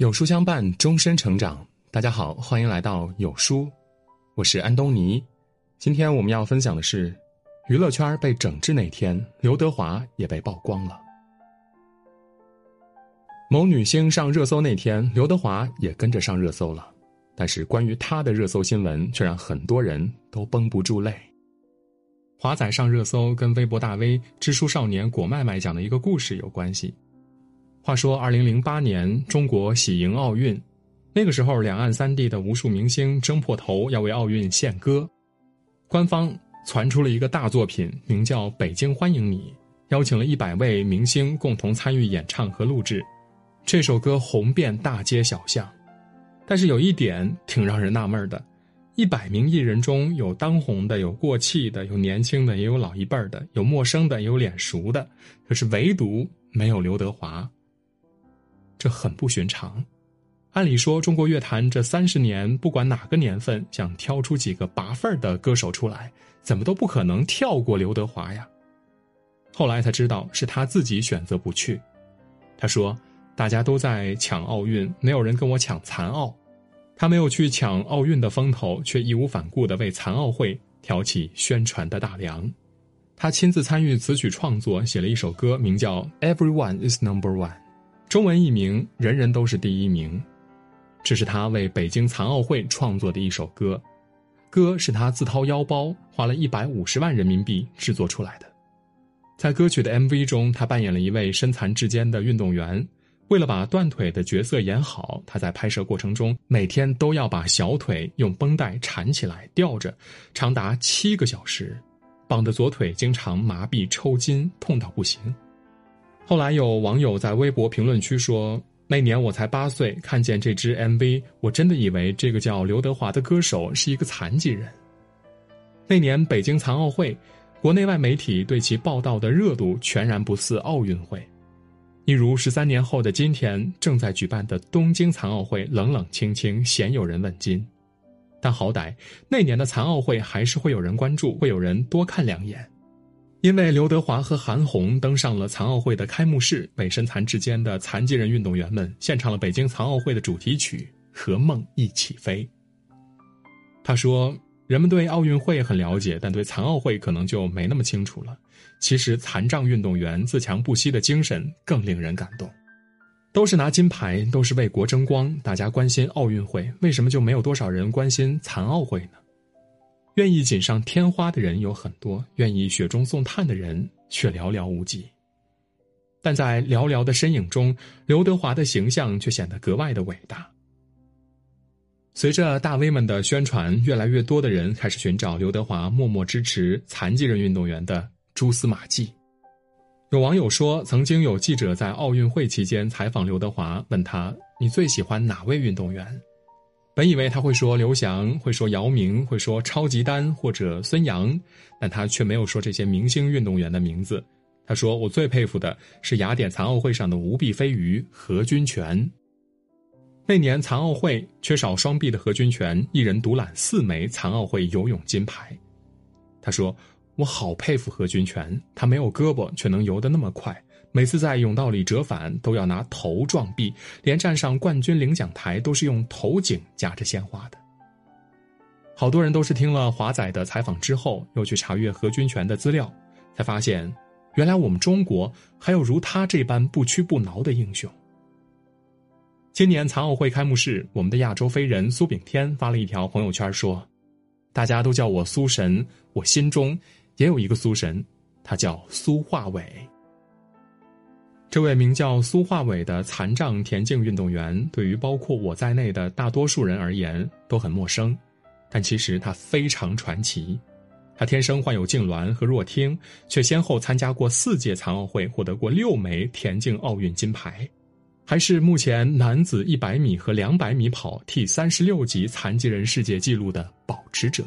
有书相伴，终身成长。大家好，欢迎来到有书，我是安东尼。今天我们要分享的是，娱乐圈被整治那天，刘德华也被曝光了。某女星上热搜那天，刘德华也跟着上热搜了。但是关于他的热搜新闻，却让很多人都绷不住泪。华仔上热搜，跟微博大 V、知书少年果麦麦讲的一个故事有关系。话说，二零零八年中国喜迎奥运，那个时候两岸三地的无数明星争破头要为奥运献歌，官方传出了一个大作品，名叫《北京欢迎你》，邀请了一百位明星共同参与演唱和录制，这首歌红遍大街小巷。但是有一点挺让人纳闷的，一百名艺人中有当红的，有过气的，有年轻的，也有老一辈的，有陌生的，也有脸熟的，可是唯独没有刘德华。这很不寻常。按理说，中国乐坛这三十年，不管哪个年份，想挑出几个拔份的歌手出来，怎么都不可能跳过刘德华呀。后来才知道，是他自己选择不去。他说：“大家都在抢奥运，没有人跟我抢残奥。他没有去抢奥运的风头，却义无反顾地为残奥会挑起宣传的大梁。他亲自参与词曲创作，写了一首歌，名叫《Everyone Is Number One》。”中文译名《人人都是第一名》，这是他为北京残奥会创作的一首歌，歌是他自掏腰包花了一百五十万人民币制作出来的。在歌曲的 MV 中，他扮演了一位身残志坚的运动员，为了把断腿的角色演好，他在拍摄过程中每天都要把小腿用绷带缠起来吊着，长达七个小时，绑的左腿经常麻痹抽筋，痛到不行。后来有网友在微博评论区说：“那年我才八岁，看见这支 MV，我真的以为这个叫刘德华的歌手是一个残疾人。”那年北京残奥会，国内外媒体对其报道的热度全然不似奥运会，一如十三年后的今天正在举办的东京残奥会冷冷清清，鲜有人问津。但好歹那年的残奥会还是会有人关注，会有人多看两眼。因为刘德华和韩红登上了残奥会的开幕式，为身残志坚的残疾人运动员们献唱了北京残奥会的主题曲《和梦一起飞》。他说：“人们对奥运会很了解，但对残奥会可能就没那么清楚了。其实，残障运动员自强不息的精神更令人感动。都是拿金牌，都是为国争光，大家关心奥运会，为什么就没有多少人关心残奥会呢？”愿意锦上添花的人有很多，愿意雪中送炭的人却寥寥无几。但在寥寥的身影中，刘德华的形象却显得格外的伟大。随着大 V 们的宣传，越来越多的人开始寻找刘德华默默支持残疾人运动员的蛛丝马迹。有网友说，曾经有记者在奥运会期间采访刘德华，问他：“你最喜欢哪位运动员？”本以为他会说刘翔，会说姚明，会说超级丹或者孙杨，但他却没有说这些明星运动员的名字。他说：“我最佩服的是雅典残奥会上的无臂飞鱼何军权。那年残奥会缺少双臂的何军权，一人独揽四枚残奥会游泳金牌。”他说：“我好佩服何军权，他没有胳膊却能游得那么快。”每次在甬道里折返，都要拿头撞壁，连站上冠军领奖台都是用头颈夹着鲜花的。好多人都是听了华仔的采访之后，又去查阅何军权的资料，才发现，原来我们中国还有如他这般不屈不挠的英雄。今年残奥会开幕式，我们的亚洲飞人苏炳添发了一条朋友圈说：“大家都叫我苏神，我心中也有一个苏神，他叫苏化伟。”这位名叫苏化伟的残障田径运动员，对于包括我在内的大多数人而言都很陌生，但其实他非常传奇。他天生患有痉挛和弱听，却先后参加过四届残奥会，获得过六枚田径奥运金牌，还是目前男子一百米和两百米跑 T 三十六级残疾人世界纪录的保持者。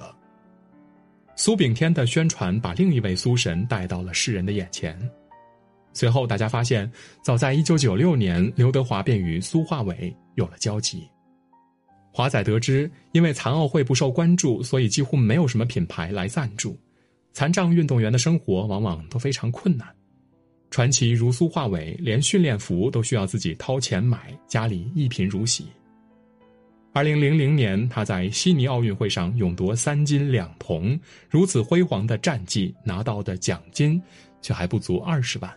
苏炳添的宣传把另一位苏神带到了世人的眼前。随后，大家发现，早在1996年，刘德华便与苏化伟有了交集。华仔得知，因为残奥会不受关注，所以几乎没有什么品牌来赞助，残障运动员的生活往往都非常困难。传奇如苏化伟，连训练服都需要自己掏钱买，家里一贫如洗。二零零零年，他在悉尼奥运会上勇夺三金两铜，如此辉煌的战绩，拿到的奖金却还不足二十万。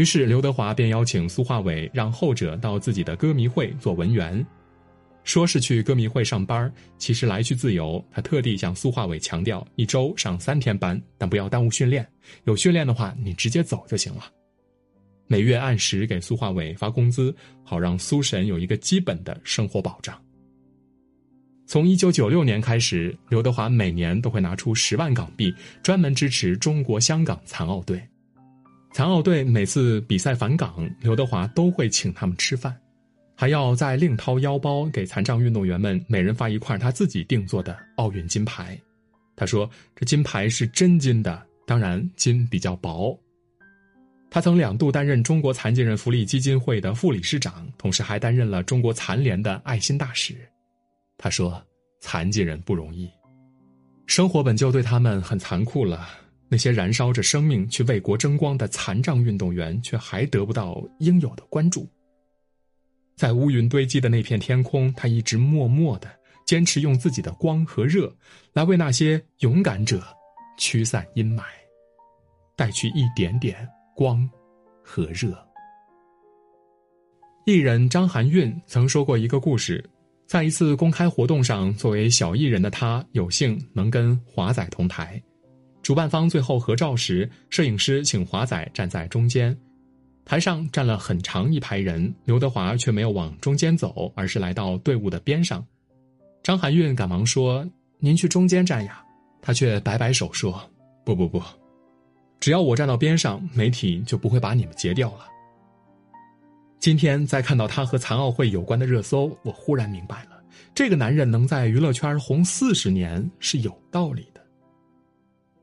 于是刘德华便邀请苏化伟，让后者到自己的歌迷会做文员。说是去歌迷会上班，其实来去自由。他特地向苏化伟强调，一周上三天班，但不要耽误训练。有训练的话，你直接走就行了。每月按时给苏化伟发工资，好让苏神有一个基本的生活保障。从一九九六年开始，刘德华每年都会拿出十万港币，专门支持中国香港残奥队。残奥队每次比赛返港，刘德华都会请他们吃饭。还要再另掏腰包给残障运动员们每人发一块他自己定做的奥运金牌。他说：“这金牌是真金的，当然金比较薄。”他曾两度担任中国残疾人福利基金会的副理事长，同时还担任了中国残联的爱心大使。他说：“残疾人不容易，生活本就对他们很残酷了。那些燃烧着生命去为国争光的残障运动员，却还得不到应有的关注。”在乌云堆积的那片天空，他一直默默的坚持用自己的光和热，来为那些勇敢者驱散阴霾，带去一点点光和热。艺人张含韵曾说过一个故事，在一次公开活动上，作为小艺人的她有幸能跟华仔同台，主办方最后合照时，摄影师请华仔站在中间。台上站了很长一排人，刘德华却没有往中间走，而是来到队伍的边上。张含韵赶忙说：“您去中间站呀。”他却摆摆手说：“不不不，只要我站到边上，媒体就不会把你们截掉了。”今天在看到他和残奥会有关的热搜，我忽然明白了，这个男人能在娱乐圈红四十年是有道理的。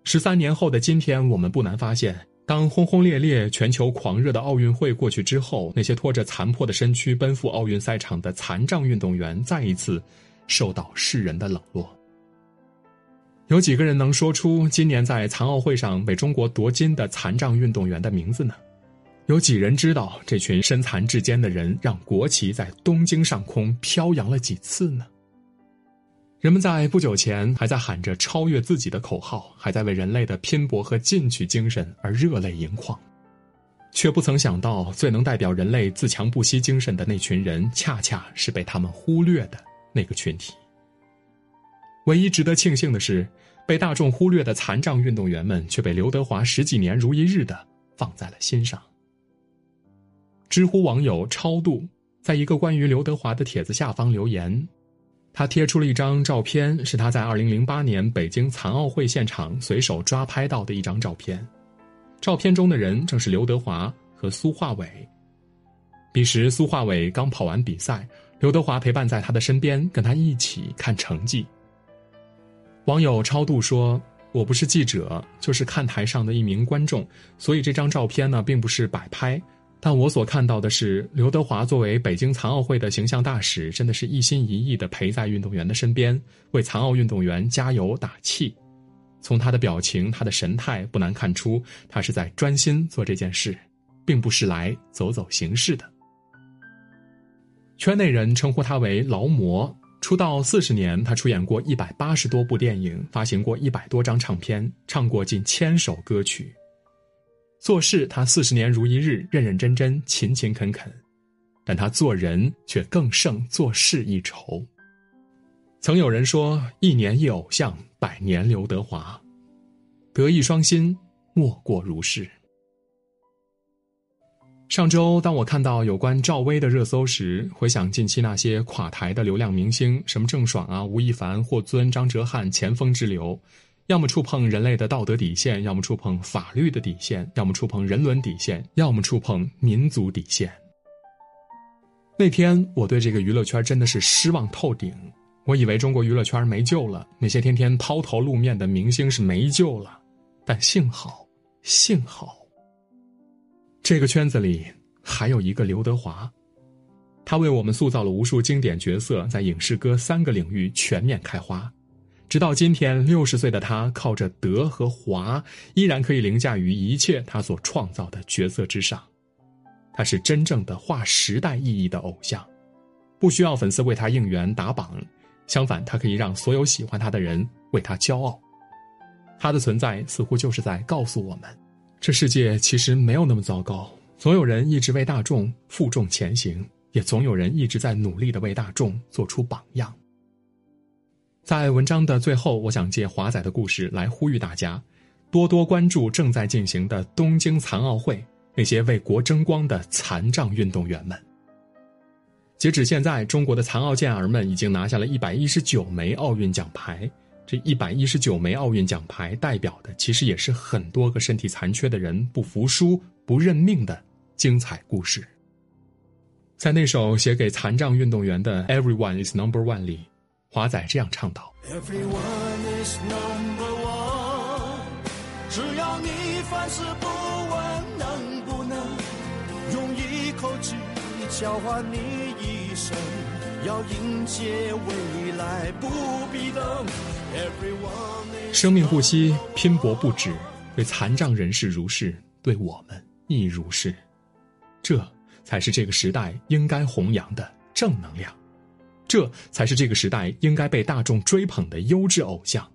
十三年后的今天，我们不难发现。当轰轰烈烈、全球狂热的奥运会过去之后，那些拖着残破的身躯奔赴奥运赛场的残障运动员再一次受到世人的冷落。有几个人能说出今年在残奥会上为中国夺金的残障运动员的名字呢？有几人知道这群身残志坚的人让国旗在东京上空飘扬了几次呢？人们在不久前还在喊着超越自己的口号，还在为人类的拼搏和进取精神而热泪盈眶，却不曾想到，最能代表人类自强不息精神的那群人，恰恰是被他们忽略的那个群体。唯一值得庆幸的是，被大众忽略的残障运动员们，却被刘德华十几年如一日的放在了心上。知乎网友超度在一个关于刘德华的帖子下方留言。他贴出了一张照片，是他在二零零八年北京残奥会现场随手抓拍到的一张照片。照片中的人正是刘德华和苏化伟。彼时，苏化伟刚跑完比赛，刘德华陪伴在他的身边，跟他一起看成绩。网友超度说：“我不是记者，就是看台上的一名观众，所以这张照片呢，并不是摆拍。”但我所看到的是，刘德华作为北京残奥会的形象大使，真的是一心一意的陪在运动员的身边，为残奥运动员加油打气。从他的表情、他的神态，不难看出，他是在专心做这件事，并不是来走走形式的。圈内人称呼他为“劳模”。出道四十年，他出演过一百八十多部电影，发行过一百多张唱片，唱过近千首歌曲。做事，他四十年如一日，认认真真，勤勤恳恳；但他做人却更胜做事一筹。曾有人说：“一年一偶像，百年刘德华。”德艺双馨，莫过如是。上周，当我看到有关赵薇的热搜时，回想近期那些垮台的流量明星，什么郑爽啊、吴亦凡、霍尊、张哲瀚，前锋之流。要么触碰人类的道德底线，要么触碰法律的底线，要么触碰人伦底线，要么触碰民族底线。那天我对这个娱乐圈真的是失望透顶，我以为中国娱乐圈没救了，那些天天抛头露面的明星是没救了，但幸好，幸好，这个圈子里还有一个刘德华，他为我们塑造了无数经典角色，在影视歌三个领域全面开花。直到今天，六十岁的他靠着德和华，依然可以凌驾于一切他所创造的角色之上。他是真正的划时代意义的偶像，不需要粉丝为他应援打榜，相反，他可以让所有喜欢他的人为他骄傲。他的存在似乎就是在告诉我们，这世界其实没有那么糟糕。总有人一直为大众负重前行，也总有人一直在努力的为大众做出榜样。在文章的最后，我想借华仔的故事来呼吁大家，多多关注正在进行的东京残奥会，那些为国争光的残障运动员们。截止现在，中国的残奥健儿们已经拿下了一百一十九枚奥运奖牌。这一百一十九枚奥运奖牌，代表的其实也是很多个身体残缺的人不服输、不认命的精彩故事。在那首写给残障运动员的《Everyone Is Number One》里。华仔这样唱道：“只要你凡事不问能不能用一口气交换你一生，要迎接未来不必等。生命不息，拼搏不止，对残障人士如是，对我们亦如是。这才是这个时代应该弘扬的正能量。”这才是这个时代应该被大众追捧的优质偶像。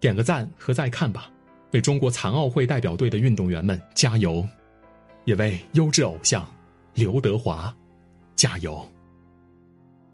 点个赞和再看吧，为中国残奥会代表队的运动员们加油，也为优质偶像刘德华加油。